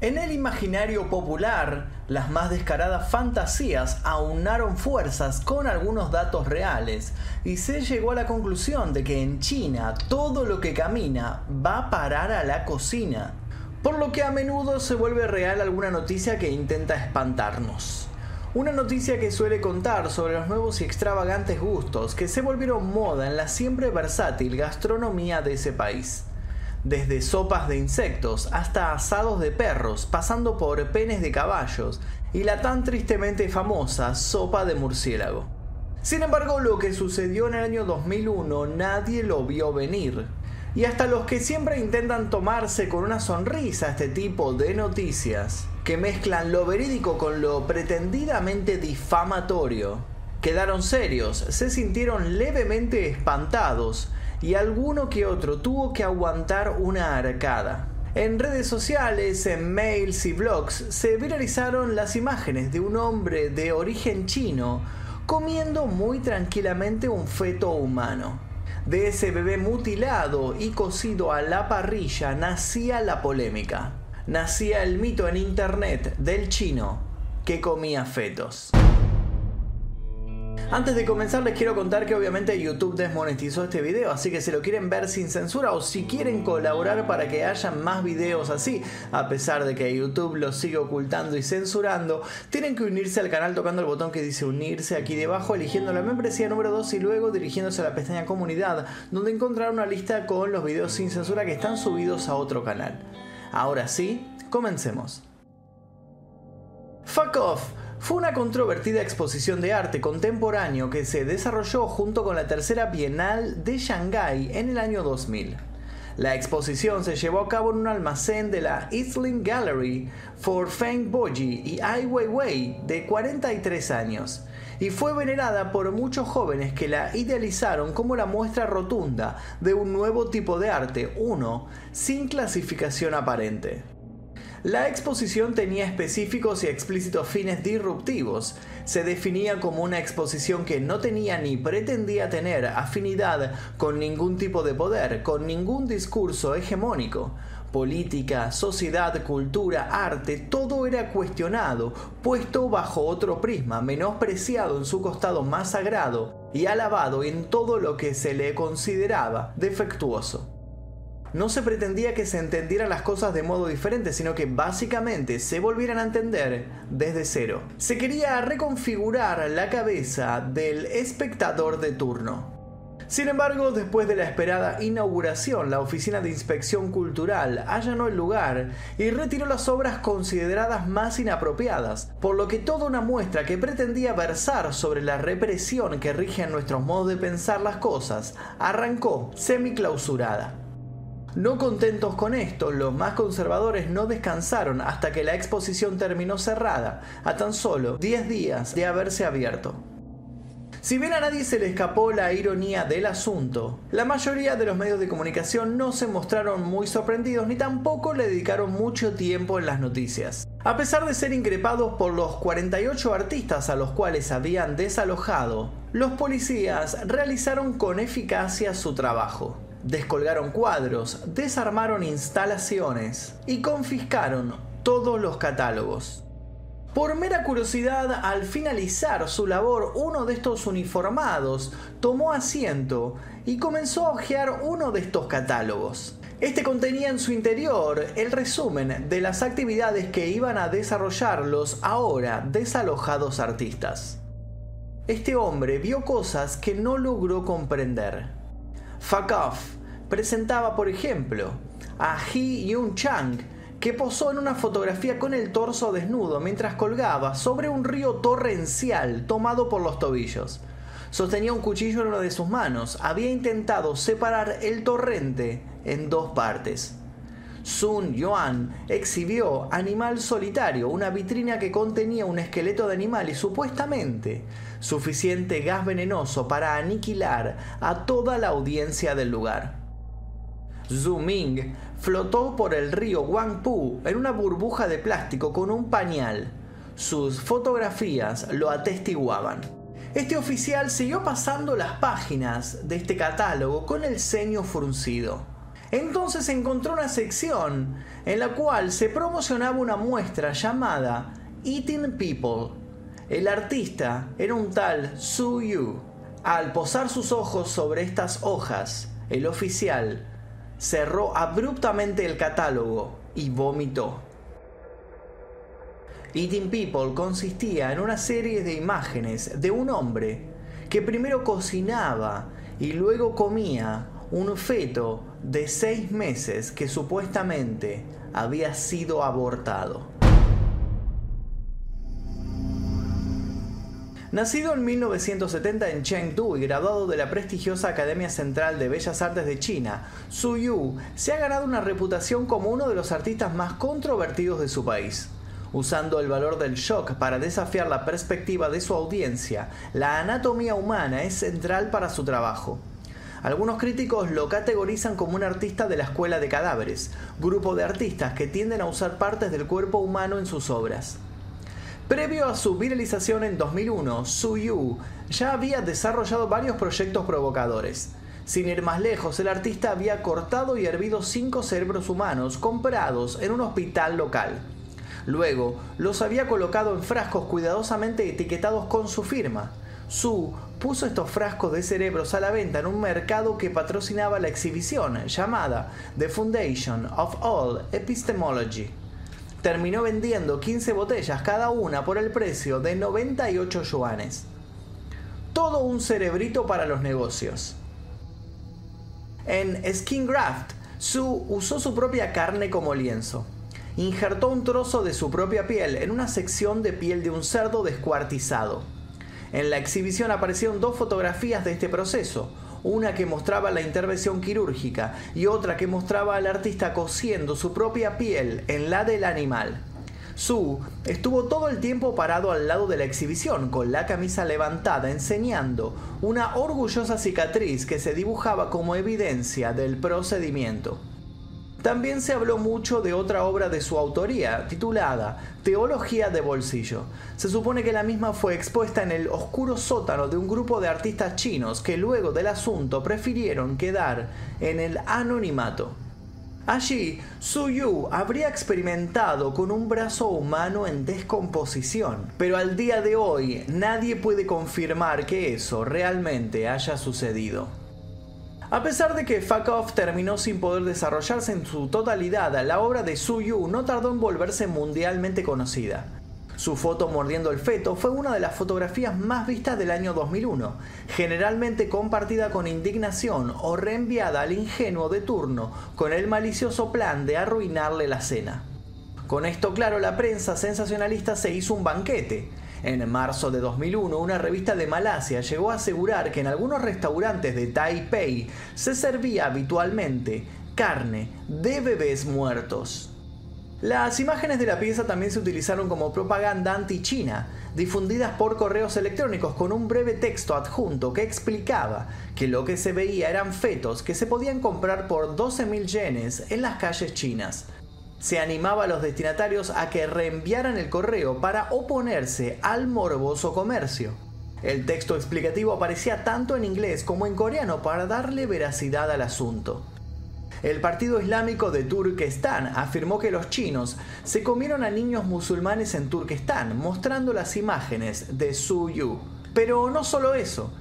En el imaginario popular, las más descaradas fantasías aunaron fuerzas con algunos datos reales y se llegó a la conclusión de que en China todo lo que camina va a parar a la cocina, por lo que a menudo se vuelve real alguna noticia que intenta espantarnos. Una noticia que suele contar sobre los nuevos y extravagantes gustos que se volvieron moda en la siempre versátil gastronomía de ese país desde sopas de insectos hasta asados de perros, pasando por penes de caballos y la tan tristemente famosa sopa de murciélago. Sin embargo, lo que sucedió en el año 2001 nadie lo vio venir. Y hasta los que siempre intentan tomarse con una sonrisa este tipo de noticias, que mezclan lo verídico con lo pretendidamente difamatorio, quedaron serios, se sintieron levemente espantados y alguno que otro tuvo que aguantar una arcada. En redes sociales, en mails y blogs se viralizaron las imágenes de un hombre de origen chino comiendo muy tranquilamente un feto humano. De ese bebé mutilado y cocido a la parrilla nacía la polémica. Nacía el mito en internet del chino que comía fetos. Antes de comenzar les quiero contar que obviamente YouTube desmonetizó este video, así que si lo quieren ver sin censura o si quieren colaborar para que haya más videos así, a pesar de que YouTube los sigue ocultando y censurando, tienen que unirse al canal tocando el botón que dice unirse aquí debajo, eligiendo la membresía número 2 y luego dirigiéndose a la pestaña comunidad, donde encontrarán una lista con los videos sin censura que están subidos a otro canal. Ahora sí, comencemos. Fuck off fue una controvertida exposición de arte contemporáneo que se desarrolló junto con la tercera Bienal de Shanghái en el año 2000. La exposición se llevó a cabo en un almacén de la Eastling Gallery for Feng Boji y Ai Weiwei de 43 años y fue venerada por muchos jóvenes que la idealizaron como la muestra rotunda de un nuevo tipo de arte, uno sin clasificación aparente. La exposición tenía específicos y explícitos fines disruptivos. Se definía como una exposición que no tenía ni pretendía tener afinidad con ningún tipo de poder, con ningún discurso hegemónico. Política, sociedad, cultura, arte, todo era cuestionado, puesto bajo otro prisma, menospreciado en su costado más sagrado y alabado en todo lo que se le consideraba defectuoso no se pretendía que se entendieran las cosas de modo diferente, sino que básicamente se volvieran a entender desde cero. Se quería reconfigurar la cabeza del espectador de turno. Sin embargo, después de la esperada inauguración, la Oficina de Inspección Cultural allanó el lugar y retiró las obras consideradas más inapropiadas, por lo que toda una muestra que pretendía versar sobre la represión que rige en nuestros modos de pensar las cosas arrancó semiclausurada. No contentos con esto, los más conservadores no descansaron hasta que la exposición terminó cerrada, a tan solo 10 días de haberse abierto. Si bien a nadie se le escapó la ironía del asunto, la mayoría de los medios de comunicación no se mostraron muy sorprendidos ni tampoco le dedicaron mucho tiempo en las noticias. A pesar de ser increpados por los 48 artistas a los cuales habían desalojado, los policías realizaron con eficacia su trabajo descolgaron cuadros, desarmaron instalaciones y confiscaron todos los catálogos. Por mera curiosidad, al finalizar su labor, uno de estos uniformados tomó asiento y comenzó a hojear uno de estos catálogos. Este contenía en su interior el resumen de las actividades que iban a desarrollar los ahora desalojados artistas. Este hombre vio cosas que no logró comprender. Fuck presentaba, por ejemplo, a Hee Yun Chang, que posó en una fotografía con el torso desnudo mientras colgaba sobre un río torrencial tomado por los tobillos. Sostenía un cuchillo en una de sus manos. Había intentado separar el torrente en dos partes. Sun Yuan exhibió Animal Solitario, una vitrina que contenía un esqueleto de animal y supuestamente suficiente gas venenoso para aniquilar a toda la audiencia del lugar. Zhu Ming flotó por el río Wangpu en una burbuja de plástico con un pañal. Sus fotografías lo atestiguaban. Este oficial siguió pasando las páginas de este catálogo con el ceño fruncido. Entonces encontró una sección en la cual se promocionaba una muestra llamada Eating People. El artista era un tal Su Yu. Al posar sus ojos sobre estas hojas, el oficial cerró abruptamente el catálogo y vomitó. Eating People consistía en una serie de imágenes de un hombre que primero cocinaba y luego comía un feto de seis meses que supuestamente había sido abortado. Nacido en 1970 en Chengdu y graduado de la prestigiosa Academia Central de Bellas Artes de China, Su Yu se ha ganado una reputación como uno de los artistas más controvertidos de su país. Usando el valor del shock para desafiar la perspectiva de su audiencia, la anatomía humana es central para su trabajo. Algunos críticos lo categorizan como un artista de la escuela de cadáveres, grupo de artistas que tienden a usar partes del cuerpo humano en sus obras. Previo a su viralización en 2001, Su Yu ya había desarrollado varios proyectos provocadores. Sin ir más lejos, el artista había cortado y hervido cinco cerebros humanos comprados en un hospital local. Luego, los había colocado en frascos cuidadosamente etiquetados con su firma. Su puso estos frascos de cerebros a la venta en un mercado que patrocinaba la exhibición llamada The Foundation of All Epistemology terminó vendiendo 15 botellas cada una por el precio de 98 yuanes. Todo un cerebrito para los negocios. En Skin Graft, Su usó su propia carne como lienzo. Injertó un trozo de su propia piel en una sección de piel de un cerdo descuartizado. En la exhibición aparecieron dos fotografías de este proceso, una que mostraba la intervención quirúrgica y otra que mostraba al artista cosiendo su propia piel en la del animal. Su estuvo todo el tiempo parado al lado de la exhibición, con la camisa levantada, enseñando una orgullosa cicatriz que se dibujaba como evidencia del procedimiento. También se habló mucho de otra obra de su autoría, titulada Teología de Bolsillo. Se supone que la misma fue expuesta en el oscuro sótano de un grupo de artistas chinos que luego del asunto prefirieron quedar en el anonimato. Allí, Su Yu habría experimentado con un brazo humano en descomposición, pero al día de hoy nadie puede confirmar que eso realmente haya sucedido. A pesar de que Fuck terminó sin poder desarrollarse en su totalidad, la obra de Su Yu no tardó en volverse mundialmente conocida. Su foto mordiendo el feto fue una de las fotografías más vistas del año 2001, generalmente compartida con indignación o reenviada al ingenuo de turno con el malicioso plan de arruinarle la cena. Con esto claro, la prensa sensacionalista se hizo un banquete, en marzo de 2001, una revista de Malasia llegó a asegurar que en algunos restaurantes de Taipei se servía habitualmente carne de bebés muertos. Las imágenes de la pieza también se utilizaron como propaganda anti-China, difundidas por correos electrónicos con un breve texto adjunto que explicaba que lo que se veía eran fetos que se podían comprar por 12.000 yenes en las calles chinas se animaba a los destinatarios a que reenviaran el correo para oponerse al morboso comercio. El texto explicativo aparecía tanto en inglés como en coreano para darle veracidad al asunto. El Partido Islámico de Turquestán afirmó que los chinos se comieron a niños musulmanes en Turquestán, mostrando las imágenes de Su Yu. Pero no solo eso,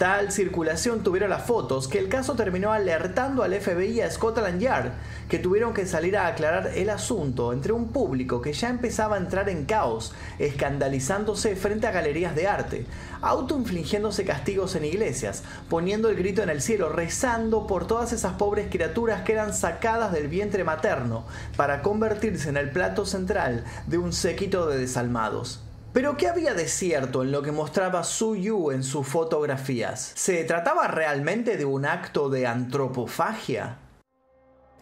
Tal circulación tuvieron las fotos que el caso terminó alertando al FBI y a Scotland Yard, que tuvieron que salir a aclarar el asunto entre un público que ya empezaba a entrar en caos, escandalizándose frente a galerías de arte, autoinfligiéndose castigos en iglesias, poniendo el grito en el cielo, rezando por todas esas pobres criaturas que eran sacadas del vientre materno para convertirse en el plato central de un séquito de desalmados. Pero ¿qué había de cierto en lo que mostraba Su Yu en sus fotografías? ¿Se trataba realmente de un acto de antropofagia?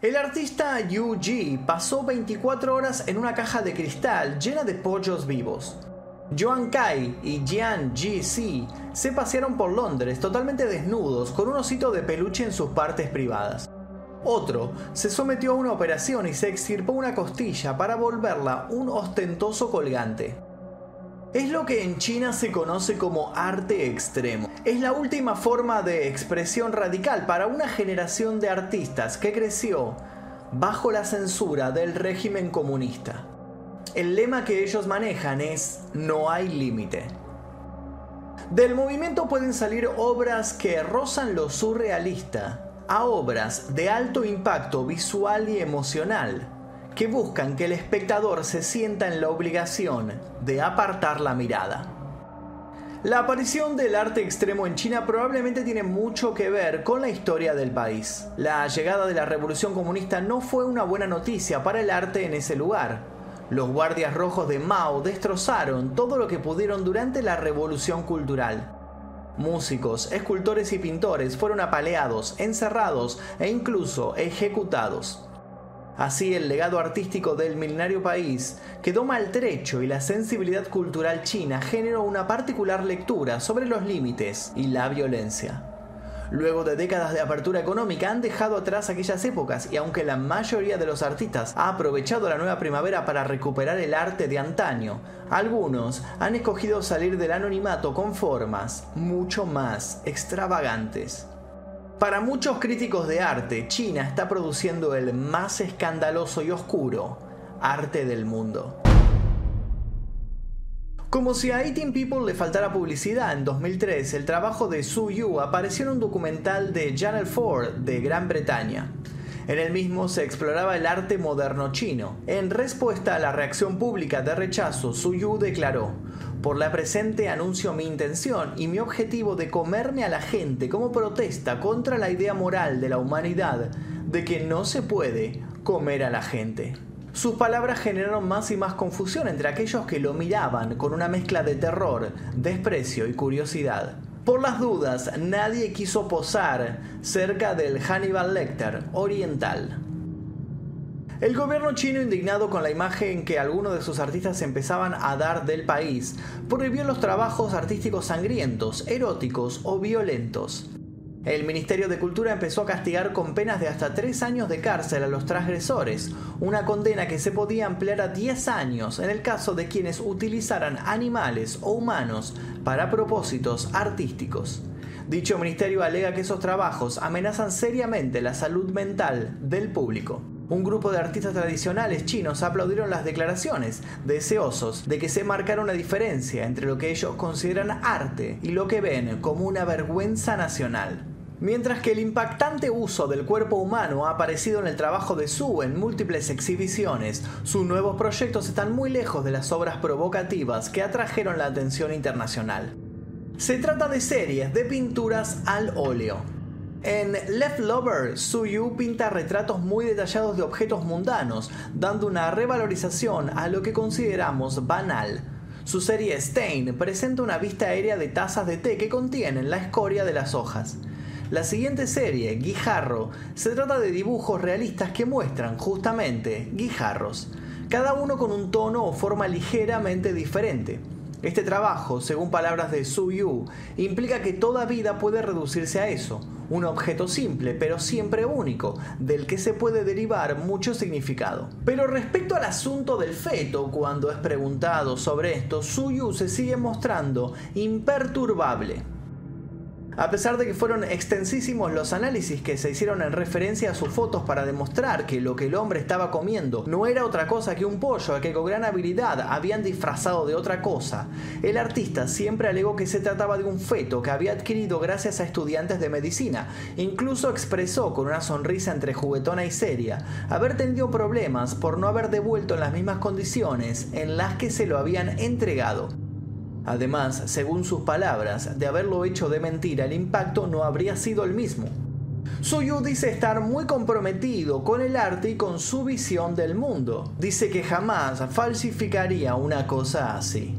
El artista Yu Ji pasó 24 horas en una caja de cristal llena de pollos vivos. Joan Kai y Jian Ji Si se pasearon por Londres totalmente desnudos con un osito de peluche en sus partes privadas. Otro se sometió a una operación y se extirpó una costilla para volverla un ostentoso colgante. Es lo que en China se conoce como arte extremo. Es la última forma de expresión radical para una generación de artistas que creció bajo la censura del régimen comunista. El lema que ellos manejan es no hay límite. Del movimiento pueden salir obras que rozan lo surrealista a obras de alto impacto visual y emocional que buscan que el espectador se sienta en la obligación de apartar la mirada. La aparición del arte extremo en China probablemente tiene mucho que ver con la historia del país. La llegada de la revolución comunista no fue una buena noticia para el arte en ese lugar. Los guardias rojos de Mao destrozaron todo lo que pudieron durante la revolución cultural. Músicos, escultores y pintores fueron apaleados, encerrados e incluso ejecutados. Así el legado artístico del milenario país quedó maltrecho y la sensibilidad cultural china generó una particular lectura sobre los límites y la violencia. Luego de décadas de apertura económica han dejado atrás aquellas épocas y aunque la mayoría de los artistas ha aprovechado la nueva primavera para recuperar el arte de antaño, algunos han escogido salir del anonimato con formas mucho más extravagantes. Para muchos críticos de arte, China está produciendo el más escandaloso y oscuro arte del mundo. Como si a 18 People le faltara publicidad, en 2003 el trabajo de Su Yu apareció en un documental de Channel 4 de Gran Bretaña. En el mismo se exploraba el arte moderno chino. En respuesta a la reacción pública de rechazo, Su Yu declaró, por la presente anuncio mi intención y mi objetivo de comerme a la gente como protesta contra la idea moral de la humanidad de que no se puede comer a la gente. Sus palabras generaron más y más confusión entre aquellos que lo miraban con una mezcla de terror, desprecio y curiosidad. Por las dudas, nadie quiso posar cerca del Hannibal Lecter oriental. El gobierno chino, indignado con la imagen que algunos de sus artistas empezaban a dar del país, prohibió los trabajos artísticos sangrientos, eróticos o violentos. El Ministerio de Cultura empezó a castigar con penas de hasta 3 años de cárcel a los transgresores, una condena que se podía ampliar a 10 años en el caso de quienes utilizaran animales o humanos para propósitos artísticos. Dicho ministerio alega que esos trabajos amenazan seriamente la salud mental del público. Un grupo de artistas tradicionales chinos aplaudieron las declaraciones, deseosos de que se marcara una diferencia entre lo que ellos consideran arte y lo que ven como una vergüenza nacional. Mientras que el impactante uso del cuerpo humano ha aparecido en el trabajo de Su en múltiples exhibiciones, sus nuevos proyectos están muy lejos de las obras provocativas que atrajeron la atención internacional. Se trata de series de pinturas al óleo, en Left Lover, Yu pinta retratos muy detallados de objetos mundanos, dando una revalorización a lo que consideramos banal. Su serie Stain presenta una vista aérea de tazas de té que contienen la escoria de las hojas. La siguiente serie, Guijarro, se trata de dibujos realistas que muestran justamente guijarros, cada uno con un tono o forma ligeramente diferente. Este trabajo, según palabras de Su Yu, implica que toda vida puede reducirse a eso, un objeto simple, pero siempre único, del que se puede derivar mucho significado. Pero respecto al asunto del feto, cuando es preguntado sobre esto, Suyu se sigue mostrando imperturbable. A pesar de que fueron extensísimos los análisis que se hicieron en referencia a sus fotos para demostrar que lo que el hombre estaba comiendo no era otra cosa que un pollo al que con gran habilidad habían disfrazado de otra cosa, el artista siempre alegó que se trataba de un feto que había adquirido gracias a estudiantes de medicina. Incluso expresó con una sonrisa entre juguetona y seria haber tenido problemas por no haber devuelto en las mismas condiciones en las que se lo habían entregado. Además, según sus palabras, de haberlo hecho de mentira, el impacto no habría sido el mismo. Suyu dice estar muy comprometido con el arte y con su visión del mundo. Dice que jamás falsificaría una cosa así.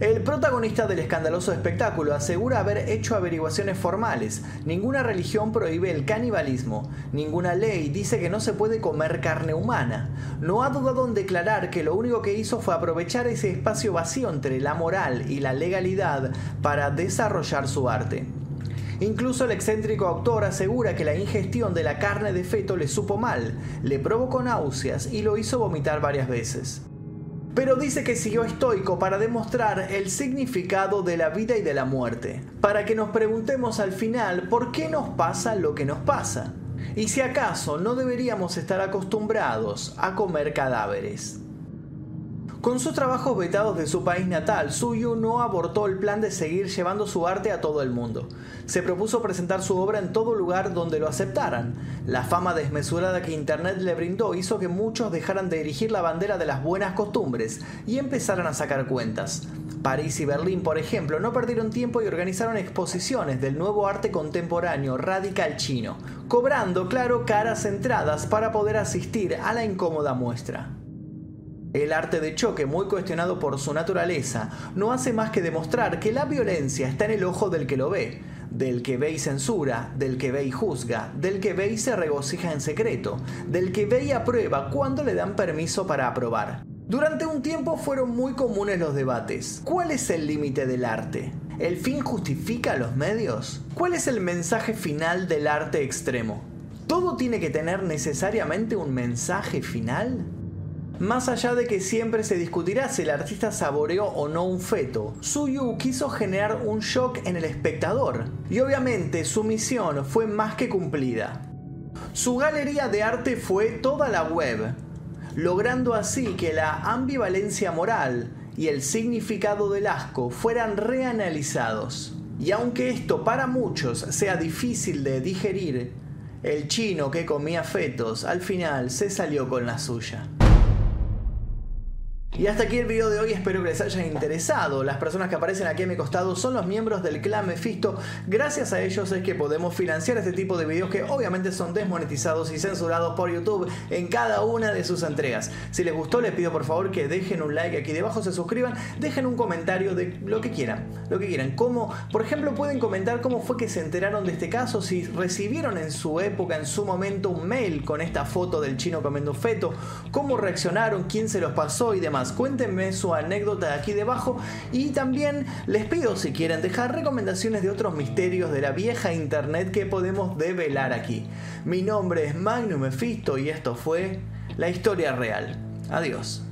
El protagonista del escandaloso espectáculo asegura haber hecho averiguaciones formales. Ninguna religión prohíbe el canibalismo. Ninguna ley dice que no se puede comer carne humana. No ha dudado en declarar que lo único que hizo fue aprovechar ese espacio vacío entre la moral y la legalidad para desarrollar su arte. Incluso el excéntrico autor asegura que la ingestión de la carne de feto le supo mal, le provocó náuseas y lo hizo vomitar varias veces. Pero dice que siguió estoico para demostrar el significado de la vida y de la muerte, para que nos preguntemos al final por qué nos pasa lo que nos pasa, y si acaso no deberíamos estar acostumbrados a comer cadáveres. Con sus trabajos vetados de su país natal, Suyu no abortó el plan de seguir llevando su arte a todo el mundo. Se propuso presentar su obra en todo lugar donde lo aceptaran. La fama desmesurada que Internet le brindó hizo que muchos dejaran de erigir la bandera de las buenas costumbres y empezaran a sacar cuentas. París y Berlín, por ejemplo, no perdieron tiempo y organizaron exposiciones del nuevo arte contemporáneo radical chino, cobrando, claro, caras entradas para poder asistir a la incómoda muestra. El arte de choque, muy cuestionado por su naturaleza, no hace más que demostrar que la violencia está en el ojo del que lo ve, del que ve y censura, del que ve y juzga, del que ve y se regocija en secreto, del que ve y aprueba cuando le dan permiso para aprobar. Durante un tiempo fueron muy comunes los debates. ¿Cuál es el límite del arte? ¿El fin justifica los medios? ¿Cuál es el mensaje final del arte extremo? ¿Todo tiene que tener necesariamente un mensaje final? Más allá de que siempre se discutirá si el artista saboreó o no un feto, Suyu quiso generar un shock en el espectador, y obviamente su misión fue más que cumplida. Su galería de arte fue toda la web, logrando así que la ambivalencia moral y el significado del asco fueran reanalizados. Y aunque esto para muchos sea difícil de digerir, el chino que comía fetos al final se salió con la suya. Y hasta aquí el video de hoy, espero que les haya interesado. Las personas que aparecen aquí a mi costado son los miembros del clan Mephisto. Gracias a ellos es que podemos financiar este tipo de videos que obviamente son desmonetizados y censurados por YouTube en cada una de sus entregas. Si les gustó les pido por favor que dejen un like aquí debajo, se suscriban, dejen un comentario de lo que quieran, lo que quieran. Como, por ejemplo, pueden comentar cómo fue que se enteraron de este caso, si recibieron en su época, en su momento, un mail con esta foto del chino comiendo feto, cómo reaccionaron, quién se los pasó y demás. Cuéntenme su anécdota aquí debajo y también les pido si quieren dejar recomendaciones de otros misterios de la vieja internet que podemos develar aquí. Mi nombre es Magnum Mephisto y esto fue La Historia Real. Adiós.